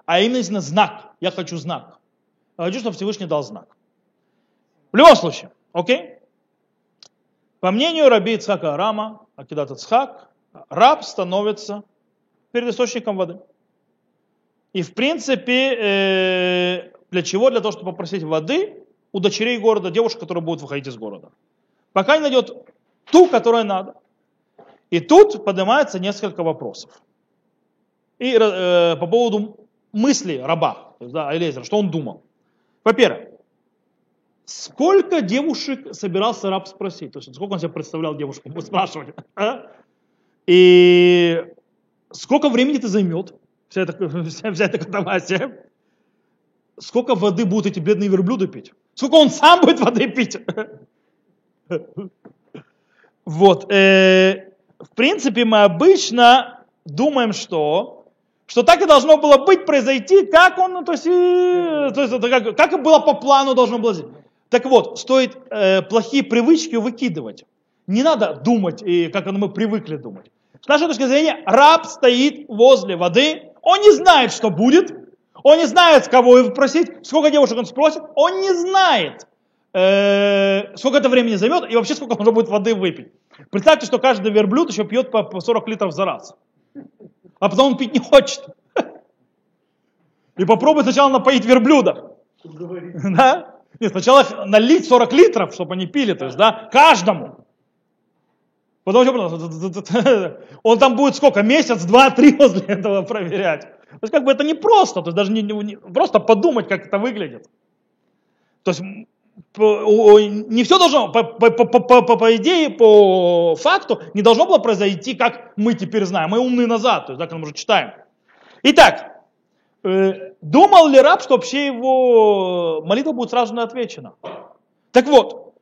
Speaker 1: а именно знак. Я хочу знак. Я хочу, чтобы Всевышний дал знак. В любом случае, окей? По мнению раби Ицхака Арама, Акидат Ицхак, раб становится перед источником воды. И в принципе, э, для чего? Для того, чтобы попросить воды у дочерей города, девушек, которые будут выходить из города. Пока не найдет ту, которая надо. И тут поднимается несколько вопросов. И э, по поводу мысли раба, да, Элезера, что он думал. Во-первых, сколько девушек собирался раб спросить? То есть сколько он себе представлял девушку, будет спрашивать. А? И сколько времени это займет, вся эта, *laughs* вся, вся эта катавасия? Сколько воды будут эти бедные верблюды пить? Сколько он сам будет воды пить? *laughs* Вот. Э, в принципе, мы обычно думаем, что что так и должно было быть, произойти, как он, ну, то есть, и, то есть как, как и было по плану должно было быть. Так вот, стоит э, плохие привычки выкидывать. Не надо думать, и как мы привыкли думать. С нашей точки зрения, раб стоит возле воды, он не знает, что будет, он не знает, кого его просить, сколько девушек он спросит, он не знает, э, сколько это времени займет и вообще сколько он уже будет воды выпить. Представьте, что каждый верблюд еще пьет по 40 литров за раз. А потом он пить не хочет. *laughs* И попробуй сначала напоить верблюда. *laughs* Да? Нет, *laughs* сначала налить 40 литров, чтобы они пили, то есть, да, каждому. Потому что *laughs* он там будет сколько, месяц, два, три возле *laughs* этого проверять. То есть как бы это не просто, то есть даже не, не, просто подумать, как это выглядит. То есть не все должно, по, по, по, по, по идее, по факту, не должно было произойти, как мы теперь знаем. Мы умные назад, то есть, да, как мы уже читаем. Итак, думал ли раб, что вообще его молитва будет сразу же отвечена? Так вот,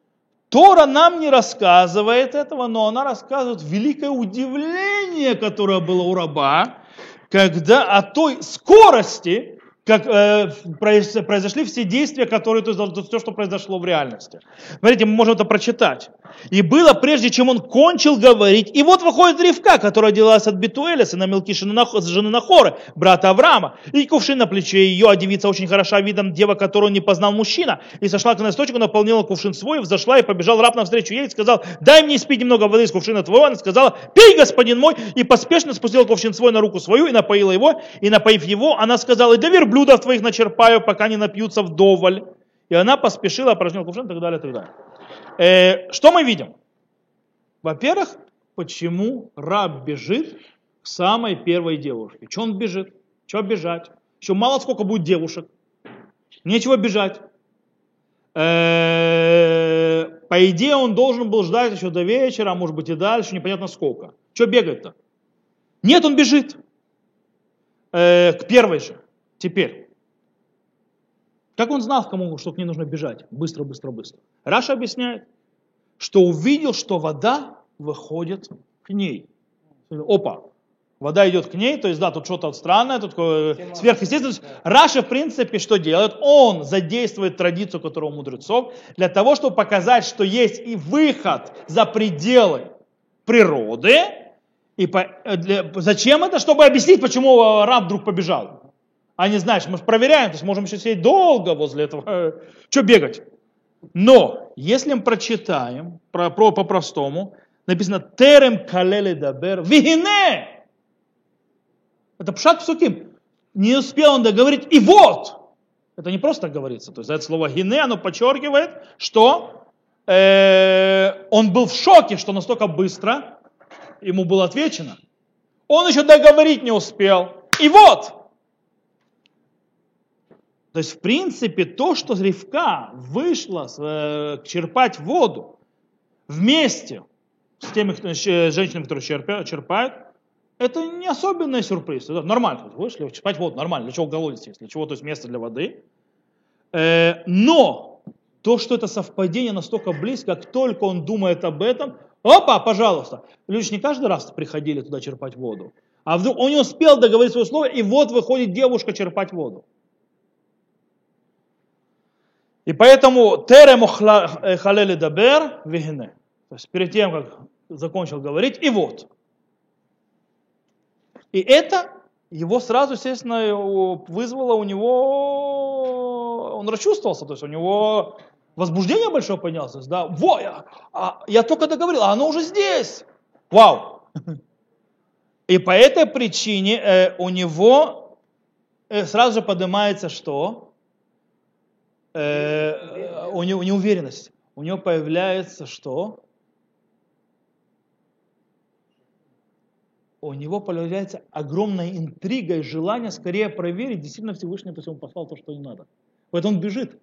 Speaker 1: Тора нам не рассказывает этого, но она рассказывает великое удивление, которое было у раба, когда о той скорости, как э, произошли все действия, которые, то есть все, что произошло в реальности. Смотрите, мы можем это прочитать. И было, прежде чем он кончил говорить, и вот выходит Ривка, которая делалась от Бетуэля, сына Мелкишина, жены Нахоры, брата Авраама, и кувшин на плече ее, а девица очень хороша видом, дева, которую не познал мужчина, и сошла к источнику, наполнила кувшин свой, взошла и побежал раб навстречу ей и сказал, дай мне спить немного воды из кувшина твоего. Она сказала, пей, господин мой, и поспешно спустила кувшин свой на руку свою и напоила его, и напоив его, она сказала, да верблюд блюдов твоих начерпаю, пока не напьются вдоволь. И она поспешила, опорожнила кувшин и так далее, и так далее. Э, что мы видим? Во-первых, почему раб бежит к самой первой девушке? Че он бежит? Чего бежать? Еще мало сколько будет девушек. Нечего бежать. Э, по идее, он должен был ждать еще до вечера, а может быть и дальше, непонятно сколько. Что бегать-то? Нет, он бежит. Э, к первой же. Теперь, как он знал, кому, что к ней нужно бежать? Быстро, быстро, быстро. Раши объясняет, что увидел, что вода выходит к ней. Опа, вода идет к ней, то есть да, тут что-то странное, тут сверхъестественное. Раши, в принципе, что делает? Он задействует традицию, которая у мудрецов, для того, чтобы показать, что есть и выход за пределы природы. И по, для, зачем это? Чтобы объяснить, почему раб вдруг побежал. А не знаешь, мы проверяем, то есть можем еще сидеть долго возле этого. *laughs* Что бегать? Но, если мы прочитаем про, про, по-простому, написано «Терем калели дабер вигине». Это пшат псуким. Не успел он договорить, и вот! Это не просто говорится. То есть это слово «гине», оно подчеркивает, что э, он был в шоке, что настолько быстро ему было отвечено. Он еще договорить не успел. И вот! То есть, в принципе, то, что Ривка вышла э, черпать воду вместе с теми женщинами, которые черпают, это не особенный сюрприз. Это нормально. Вышли черпать воду, нормально. Для чего голодить, если чего, то есть место для воды. Э, но то, что это совпадение настолько близко, как только он думает об этом, опа, пожалуйста. Люди не каждый раз приходили туда черпать воду. А вдруг он не успел договорить свое слово, и вот выходит девушка черпать воду. И поэтому терему халели дабер вигне. То есть перед тем, как закончил говорить, и вот. И это его сразу, естественно, вызвало у него, он расчувствовался, то есть у него возбуждение большое поднялось, да, во, я, а, я только договорил, а оно уже здесь, вау. И по этой причине э, у него э, сразу же поднимается что? Э, у него неуверенность. У него появляется что? У него появляется огромная интрига и желание скорее проверить, действительно Всевышний то есть он послал то, что не надо. Поэтому он бежит.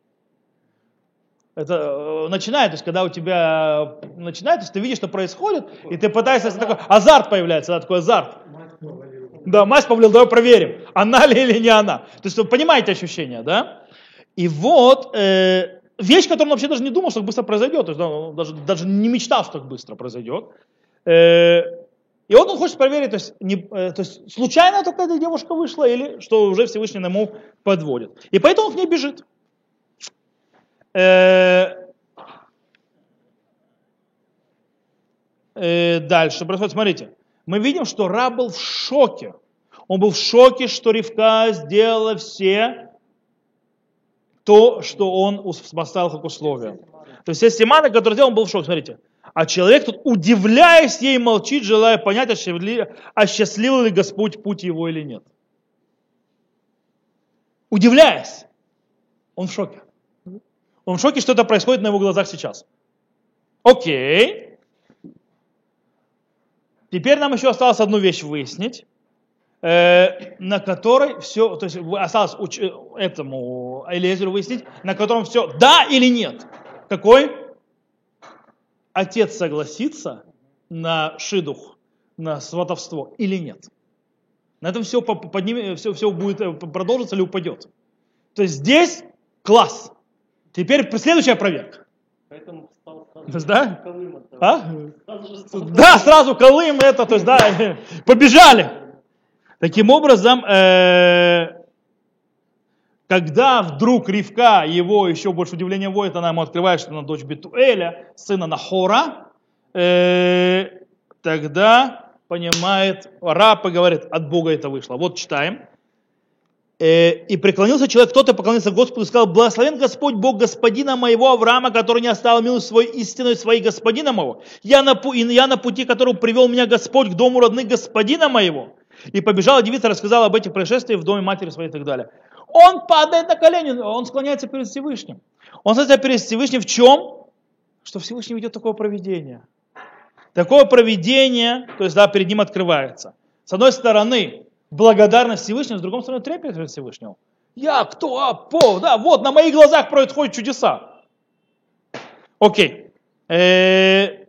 Speaker 1: Это э, начинает, то есть когда у тебя начинает, то есть ты видишь, что происходит, и ты пытаешься, такой азарт появляется, да, такой азарт. Да, мать повлил, давай проверим, она ли или не она. То есть вы понимаете ощущение, да? И вот э, вещь, которую он вообще даже не думал, что так быстро произойдет, то есть, да, даже, даже не мечтал, что так быстро произойдет. Э, и вот он хочет проверить, то есть, не, э, то есть случайно только эта девушка вышла, или что уже Всевышний ему подводит. И поэтому он к ней бежит. Э, э, дальше происходит, смотрите. Мы видим, что раб был в шоке. Он был в шоке, что Ривка сделала все то, что он поставил как условие. То есть есть Симана, который делал, он был в шоке, смотрите. А человек тут, удивляясь ей, молчит, желая понять, осчастливил ли Господь путь его или нет. Удивляясь, он в шоке. Он в шоке, что это происходит на его глазах сейчас. Окей. Теперь нам еще осталось одну вещь выяснить. Э, на которой все, то есть осталось уч, э, этому Элизеру выяснить, на котором все да или нет. Какой? Отец согласится на шидух, на сватовство или нет. На этом все, подним, все, все будет э, продолжится или упадет. То есть здесь класс. Теперь следующая проверка. Поэтому стал сразу да? Колым а? Сразу да, сразу Колым это, то есть да, *laughs* побежали. Таким образом, э, когда вдруг Ривка, его еще больше удивления вводит, она ему открывает, что она дочь Бетуэля, сына Нахора, э, тогда понимает, раб и говорит, от Бога это вышло. Вот читаем. Э, и преклонился человек, кто-то поклонился Господу и сказал, благословен Господь Бог господина моего Авраама, который не оставил милость свою истинной своей господина моего. Я на, я на пути, которого привел меня Господь к дому родных господина моего. И побежала девица, рассказала об этих происшествиях в доме матери своей и так далее. Он падает на колени, он склоняется перед Всевышним. Он склоняется перед Всевышним в чем? Что Всевышний ведет такое проведение. Такое проведение, то есть да, перед ним открывается. С одной стороны, благодарность Всевышнему, с другой стороны, трепет перед Всевышним. Я кто? А, по, да, вот на моих глазах происходят чудеса. Окей. Э,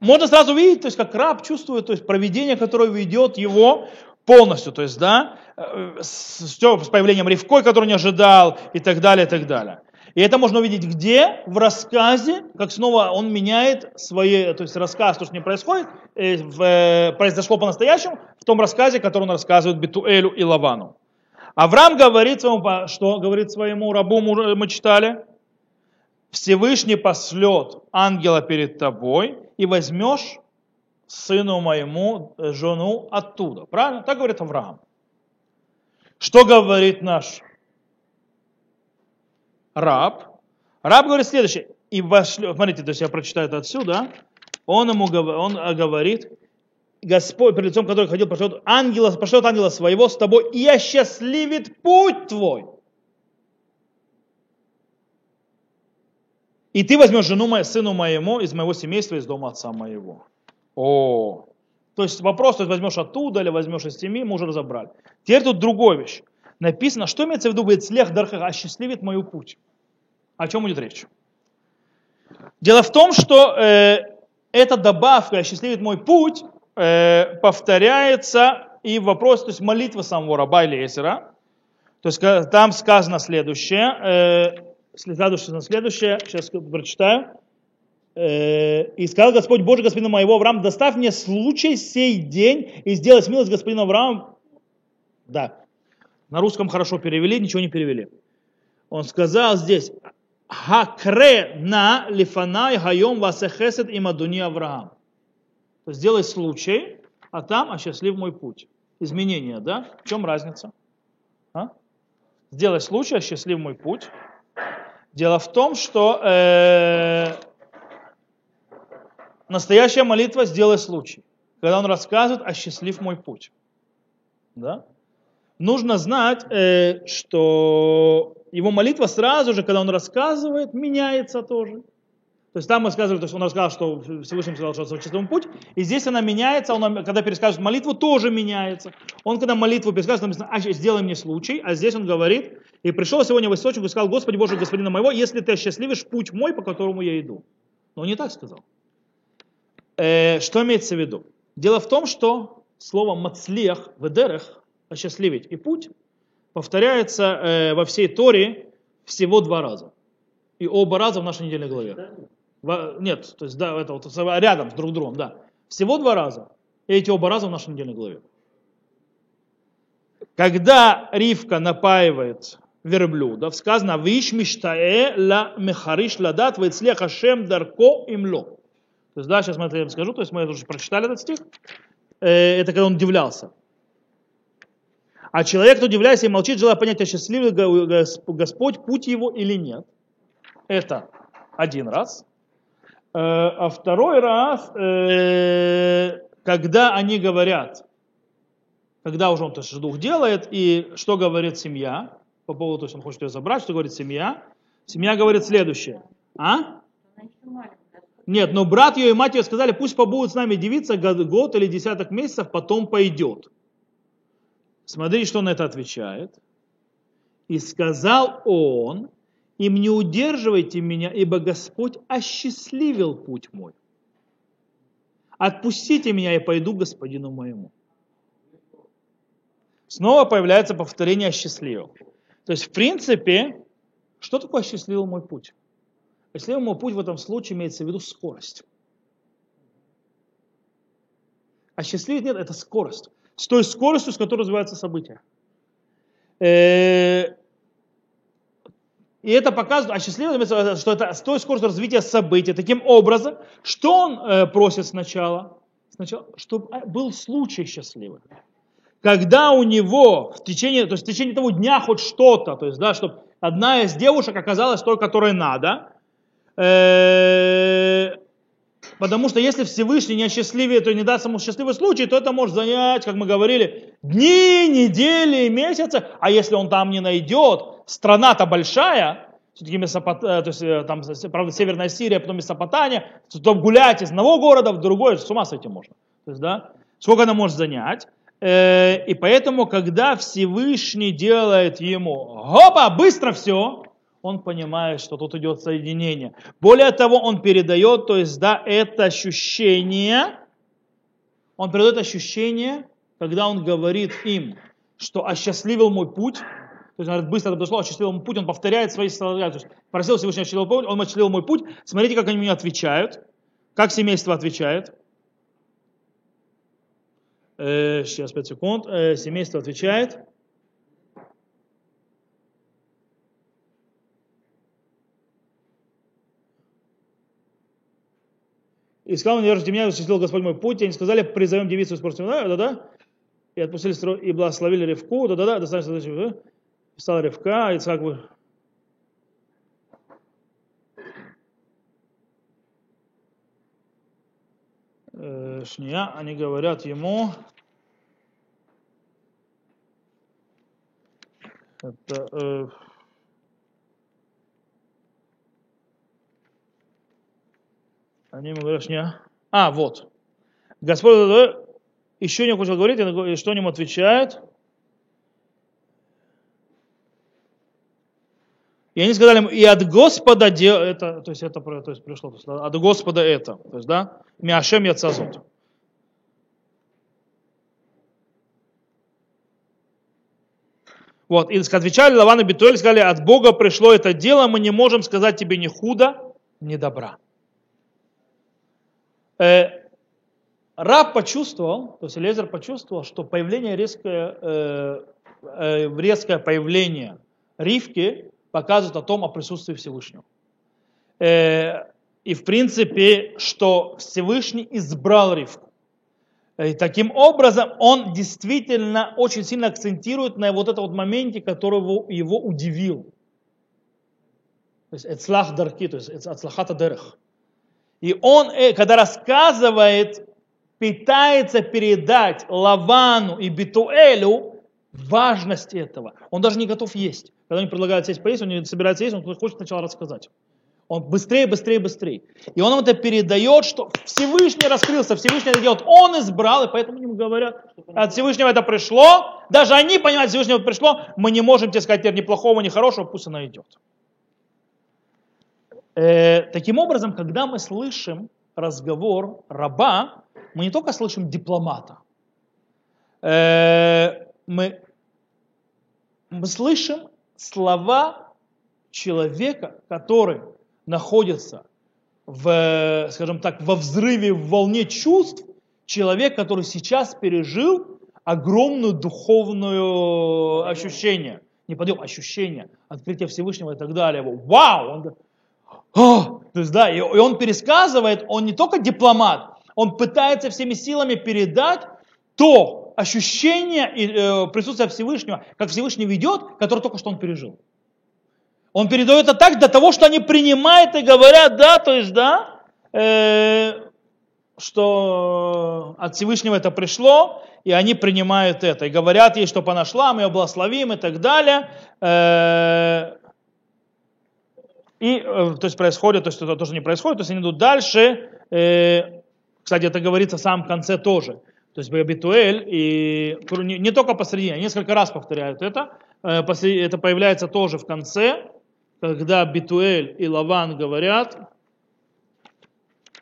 Speaker 1: можно сразу видеть, то есть как раб чувствует, то есть проведение, которое ведет его полностью, то есть, да, э, с, с появлением ревкой, который не ожидал, и так далее, и так далее. И это можно увидеть где? В рассказе, как снова он меняет свои, то есть рассказ, то, что не происходит, э, в, э, произошло по-настоящему, в том рассказе, который он рассказывает Бетуэлю и Лавану. Авраам говорит своему, что говорит своему рабу, мы читали, Всевышний послет ангела перед тобой и возьмешь сыну моему э, жену оттуда. Правильно? Так говорит Авраам. Что говорит наш раб. Раб говорит следующее. И вошлет, смотрите, то есть я прочитаю это отсюда. Он ему он говорит, Господь, перед лицом которого ходил, пошлет ангела, пошлет ангела своего с тобой и осчастливит путь твой. И ты возьмешь жену мою, сыну моему из моего семейства, из дома отца моего. О, то есть вопрос, то есть возьмешь оттуда или возьмешь из семьи, мы уже разобрали. Теперь тут другая вещь. Написано, что имеется в виду, говорит, слех дарха осчастливит мою путь. О чем будет речь? Дело в том, что э, эта добавка «осчастливит мой путь» э, повторяется и в вопросе, то есть молитва самого раба или Эсера. То есть там сказано следующее, э, следующее, следующее, сейчас прочитаю. Э, и сказал Господь Божий господину моего Авраам, доставь мне случай сей день и сделай милость господину Аврааму. Да, на русском хорошо перевели, ничего не перевели. Он сказал здесь, Хакре на лифанай хайом васехесет и мадуни Авраам. Сделай случай, а там осчастлив мой путь. Изменение, да? В чем разница? А? Сделай случай, осчастлив мой путь. Дело в том, что э, настоящая молитва «сделай случай», когда он рассказывает «осчастлив мой путь». Да? Нужно знать, э, что его молитва сразу же, когда он рассказывает, меняется тоже. То есть там мы сказали, то есть он рассказал, что Всевышний сказал, что чистому путь, и здесь она меняется, он, когда пересказывает молитву, тоже меняется. Он, когда молитву пересказывает, написано, а, сделай мне случай, а здесь он говорит, и пришел сегодня в источник и сказал, Господи Боже, Господина моего, если ты осчастливишь путь мой, по которому я иду. Но он не так сказал. Э, что имеется в виду? Дело в том, что слово мацлех в эдерах, осчастливить и путь, повторяется э, во всей Торе всего два раза. И оба раза в нашей недельной главе. Нет, то есть да, это вот рядом с друг другом, да. Всего два раза. И эти оба раза в нашей недельной главе. Когда Ривка напаивает верблюдов, сказано «Виш миштае ла мехариш ладат вецлех Ашем дарко имло». То есть, да, сейчас я вам скажу, то есть мы уже прочитали этот стих. Э, это когда он удивлялся. А человек, кто удивляется и молчит, желая понять, а счастливый Господь путь его или нет. Это один раз. Э, а второй раз, э, когда они говорят, когда уже он то есть, дух делает, и что говорит семья, по поводу, то есть он хочет ее забрать, что говорит семья, семья говорит следующее. А? Нет, но брат ее и мать ее сказали, пусть побудут с нами девица год или десяток месяцев, потом пойдет. Смотри, что он это отвечает. И сказал он, им не удерживайте меня, ибо Господь осчастливил путь мой. Отпустите меня, и пойду господину моему. Снова появляется повторение осчастливил. То есть, в принципе, что такое осчастливил мой путь? Осчастливил мой путь в этом случае имеется в виду скорость. Осчастливить нет, это скорость. с той скоростью, с которой развиваются события. Э, и это показывает, осчастливливает, что это с той скоростью развития событий, таким образом, что он э, просит сначала? Сначала, чтобы был случай счастливый. Когда у него в течение, то есть в течение того дня хоть что-то, то есть, да, чтобы одна из девушек оказалась той, которой надо, э, потому что если Всевышний не осчастливит, то не даст ему счастливый случай, то это может занять, как мы говорили, дни, недели, месяцы, а если он там не найдет, страна-то большая, все-таки Месопот... Э, то есть, э, там, правда, Северная Сирия, потом Месопотамия, то гулять из одного города в другой, с ума сойти можно. То есть, да, сколько она может занять. Э, и поэтому, когда Всевышний делает ему, хопа, быстро все, он понимает, что тут идет соединение. Более того, он передает, то есть, да, это ощущение, он передает ощущение, когда он говорит им, что осчастливил мой путь, то есть, говорит, быстро подошло, осчастливил мой путь, он повторяет свои слова, то есть, просил Всевышнего осчастливил путь, он осчастливил мой путь, смотрите, как они мне отвечают, как семейство отвечает, Э, сейчас, 5 секунд. Э, семейство отвечает. И сказал он, держите меня, осуществил Господь мой путь. И они сказали, призовем девицу из да, да, да. И отпустили и благословили Ревку, да, да, да, достаточно, стала Ревка, и Ицхак вы. Э, шния, они говорят ему, Это, э, они ему говорят, не, а, вот. Господь еще не хочет говорить, и что ему отвечает? И они сказали ему, и от Господа, де... это, то есть это то есть пришло, то есть, от Господа это, то есть, да, Миашем Яцазот. Вот, и отвечали Лаван и Битуэль, сказали, от Бога пришло это дело, мы не можем сказать тебе ни худо, ни добра. Э, раб почувствовал, то есть Лезер почувствовал, что появление резкое, э, э, резкое появление Ривки показывает о том, о присутствии Всевышнего. Э, и в принципе, что Всевышний избрал Ривку. И таким образом он действительно очень сильно акцентирует на вот этом вот моменте, который его, его удивил. То есть эцлах дарки, то есть эцлахата дерех. И он, э, когда рассказывает, пытается передать Лавану и Битуэлю важность этого. Он даже не готов есть. Когда они предлагают сесть поесть, он не собирается есть, он хочет сначала рассказать. Он быстрее, быстрее, быстрее. И он им это передает, что Всевышний раскрылся, Всевышний это делает. Он избрал, и поэтому им говорят, от Всевышнего это пришло. Даже они понимают, Всевышнего это пришло. Мы не можем тебе сказать теперь ни плохого, ни хорошего, пусть она идет. Э, таким образом, когда мы слышим разговор раба, мы не только слышим дипломата, э, мы, мы слышим слова человека, который находится в, скажем так, во взрыве, в волне чувств, человек, который сейчас пережил огромную духовную ощущение, не подъем, ощущение, открытие Всевышнего и так далее. Вау! Он, то есть, да, и, он пересказывает, он не только дипломат, он пытается всеми силами передать то ощущение э, присутствия Всевышнего, как Всевышний ведет, которое только что он пережил. Он передает это так до того, что они принимают и говорят, да, то есть, да, э, что от Всевышнего это пришло, и они принимают это, и говорят ей, что понашла, мы ее благословим и так далее. Э, и, э, то есть, происходит, то есть, это тоже не происходит, то есть, они идут дальше, э, кстати, это говорится в самом конце тоже. То есть Бетуэль, и не, не только посредине, несколько раз повторяют это, э, это появляется тоже в конце, когда Битуэль и Лаван говорят,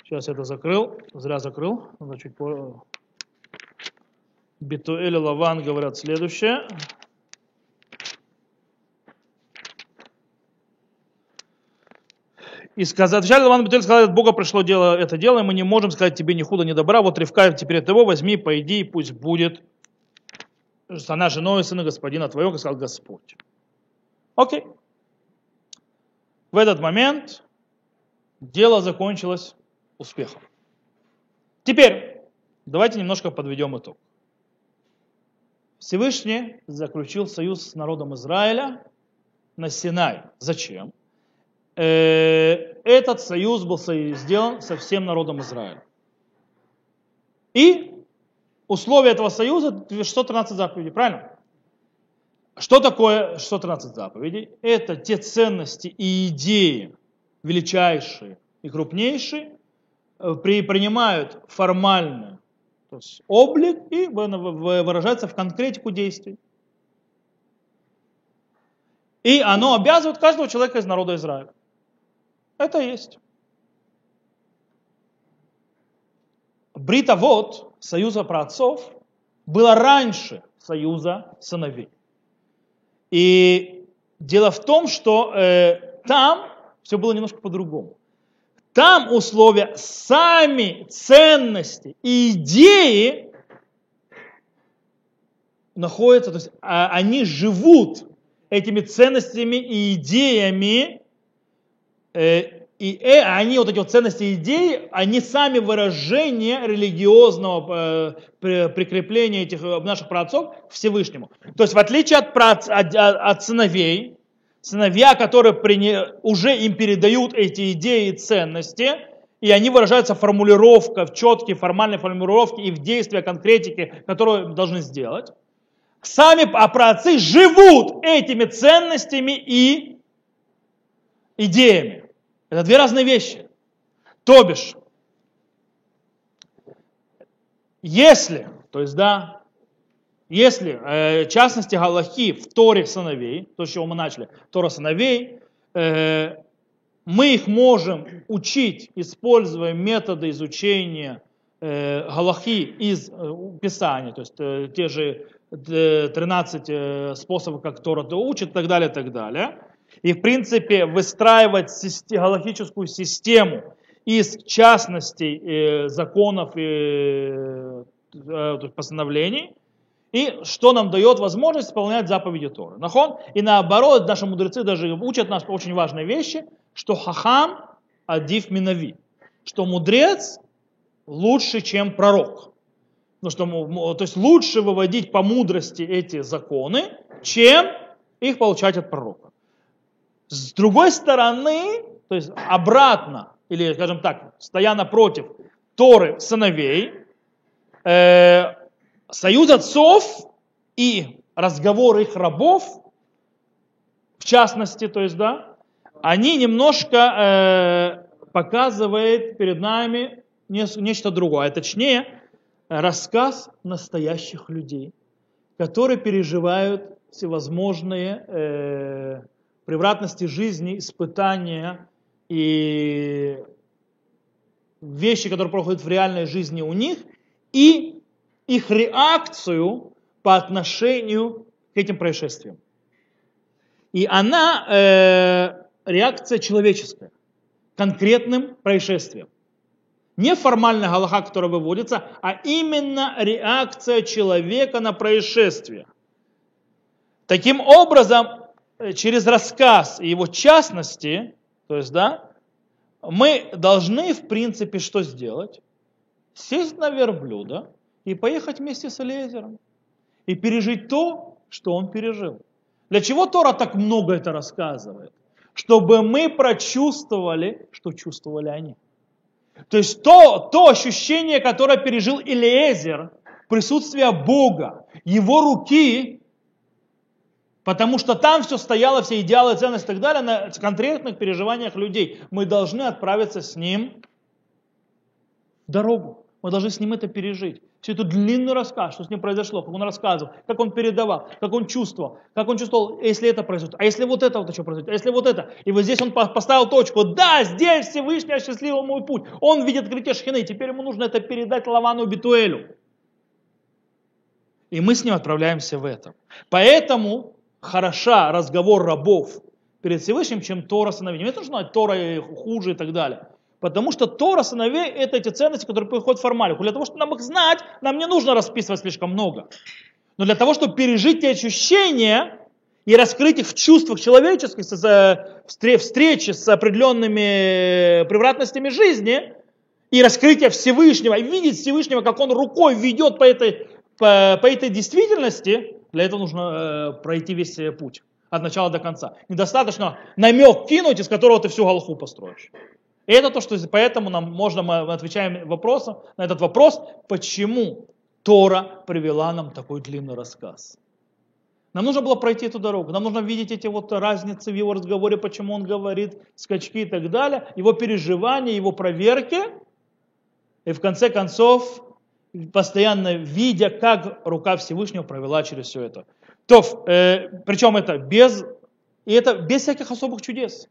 Speaker 1: сейчас я это закрыл, зря закрыл, надо чуть по... Битуэль и Лаван говорят следующее. И сказать, отвечали Лаван Бетуэль, сказал, от Бога пришло дело, это дело, и мы не можем сказать тебе ни худо, ни добра, вот Ревка теперь от его возьми, пойди, пусть будет она женой сына господина твоего, сказал Господь. Окей. В этот момент дело закончилось успехом. Теперь давайте немножко подведем итог. Всевышний заключил союз с народом Израиля на Синай. Зачем? Э, этот союз был сделан со всем народом Израиля. И условия этого союза 613 заповедей, правильно? Что такое 613 заповедей? Это те ценности и идеи, величайшие и крупнейшие, э, принимают формальный то есть облик и выражается в конкретику действий. И оно обязывает каждого человека из народа Израиля. Это есть. Брита вот союза праотцов было раньше союза сыновей. И дело в том, что э, там все было немножко по-другому. Там условия, сами ценности и идеи находятся, то есть а, они живут этими ценностями и идеями, и э, они, вот эти вот ценности и идеи, они сами выражение религиозного э, прикрепления этих э, наших праотцов к Всевышнему. То есть в отличие от, от, от сыновей, сыновья, которые приня... уже им передают эти идеи и ценности, и они выражаются в в четкие формальные формулировки и в действия, конкретики, которые должны сделать. Сами праотцы живут этими ценностями и идеями. Это две разные вещи. То бишь, если, то есть, да, если, э, в частности, Галахи в Торе сыновей, то, с чего мы начали, Тора сыновей, э, мы их можем учить, используя методы изучения э, Галахи из Писания, то есть те же 13 способов, как Тора учит, и так далее, и так далее и, в принципе, выстраивать галактическую систему из частностей э, законов и э, э, постановлений, и что нам дает возможность исполнять заповеди Торы. Нахон? И наоборот, наши мудрецы даже учат нас очень важные вещи, что хахам адив минави, что мудрец лучше, чем пророк. Ну, что, то есть лучше выводить по мудрости эти законы, чем их получать от пророка. С другой стороны, то есть обратно, или, скажем так, стоя напротив Торы сыновей, э, союз отцов и разговор их рабов, в частности, то есть, да, они немножко э, показывают перед нами не, нечто другое, а точнее рассказ настоящих людей, которые переживают всевозможные э, превратности жизни, испытания и вещи, которые проходят в реальной жизни у них, и их реакцию по отношению к этим происшествиям. И она э, реакция человеческая, конкретным происшествием. Не формальная галаха, которая выводится, а именно реакция человека на происшествие. Таким образом, через рассказ и его частности, то есть, да, мы должны, в принципе, что сделать? Сесть на верблюда и поехать вместе с Элиезером. И пережить то, что он пережил. Для чего Тора так много это рассказывает? Чтобы мы прочувствовали, что чувствовали они. То есть то, то ощущение, которое пережил Илиезер, присутствие Бога, его руки, Потому что там все стояло, все идеалы, ценности и так далее, на конкретных переживаниях людей. Мы должны отправиться с ним в дорогу. Мы должны с ним это пережить. Всю эту длинный рассказ, что с ним произошло, как он рассказывал, как он передавал, как он чувствовал, как он чувствовал, если это произойдет, а если вот это вот еще произойдет, а если вот это. И вот здесь он поставил точку, да, здесь Всевышний осчастливил мой путь. Он видит крите шхины, теперь ему нужно это передать Лавану Битуэлю. И мы с ним отправляемся в этом. Поэтому хороша разговор рабов перед Всевышним, чем Тора сыновей. Не нужно знать, Тора хуже и так далее. Потому что Тора сыновей это эти ценности, которые приходят формально. Для того, чтобы нам их знать, нам не нужно расписывать слишком много. Но для того, чтобы пережить эти ощущения и раскрыть их в чувствах человеческих, встречи с определенными превратностями жизни, и раскрытие Всевышнего, и видеть Всевышнего, как он рукой ведет по этой, по, по этой действительности, для этого нужно э, пройти весь путь от начала до конца. Недостаточно намек кинуть, из которого ты всю галху построишь. И это то, что поэтому нам можно, мы отвечаем вопросом, на этот вопрос, почему Тора привела нам такой длинный рассказ. Нам нужно было пройти эту дорогу, нам нужно видеть эти вот разницы в его разговоре, почему он говорит, скачки и так далее, его переживания, его проверки, и в конце концов, постоянно видя, как рука Всевышнего провела через все это. То, э, причем это без, и это без всяких особых чудес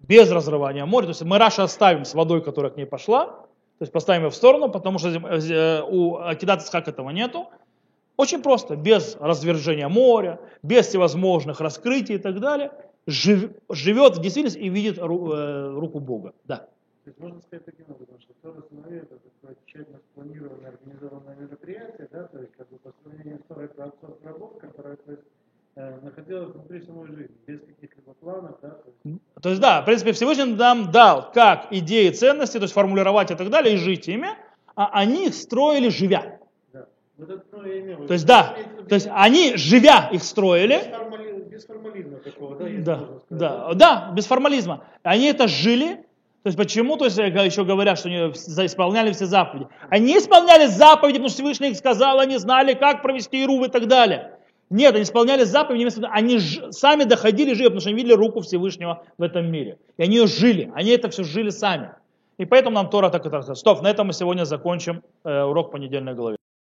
Speaker 1: без разрывания моря. То есть мы Раша оставим с водой, которая к ней пошла, то есть поставим ее в сторону, потому что э, у Акидат Исхак этого нету. Очень просто, без развержения моря, без всевозможных раскрытий и так далее, жив, живет в действительности и видит ру, э, руку Бога. Да.
Speaker 2: То есть можно сказать таким образом, что Тора Сыновей это такое тщательно спланированное, организованное мероприятие, да, то есть как бы по сравнению с Торой про отцов рабов, которое то есть, Э, находилась внутри самой жизни, без каких-либо планов. Да?
Speaker 1: То есть да, в принципе Всевышний нам дал как идеи, ценности, то есть формулировать и так далее, и жить ими, а они их строили живя. Да. Вот это, ну, имел, то есть да, то есть они живя их строили. Без, формали, без формализма такого, да? Да, да, да, без формализма. Они это жили, то есть почему, то есть еще говорят, что они исполняли все заповеди. Они исполняли заповеди, потому что Всевышний их сказал, они знали, как провести Ирув и так далее. Нет, они исполняли заповеди, они ж, сами доходили жили, потому что они видели руку Всевышнего в этом мире. И они ее жили, они это все жили сами. И поэтому нам Тора так это рассказывает. Стоп, на этом мы сегодня закончим э, урок по недельной главе.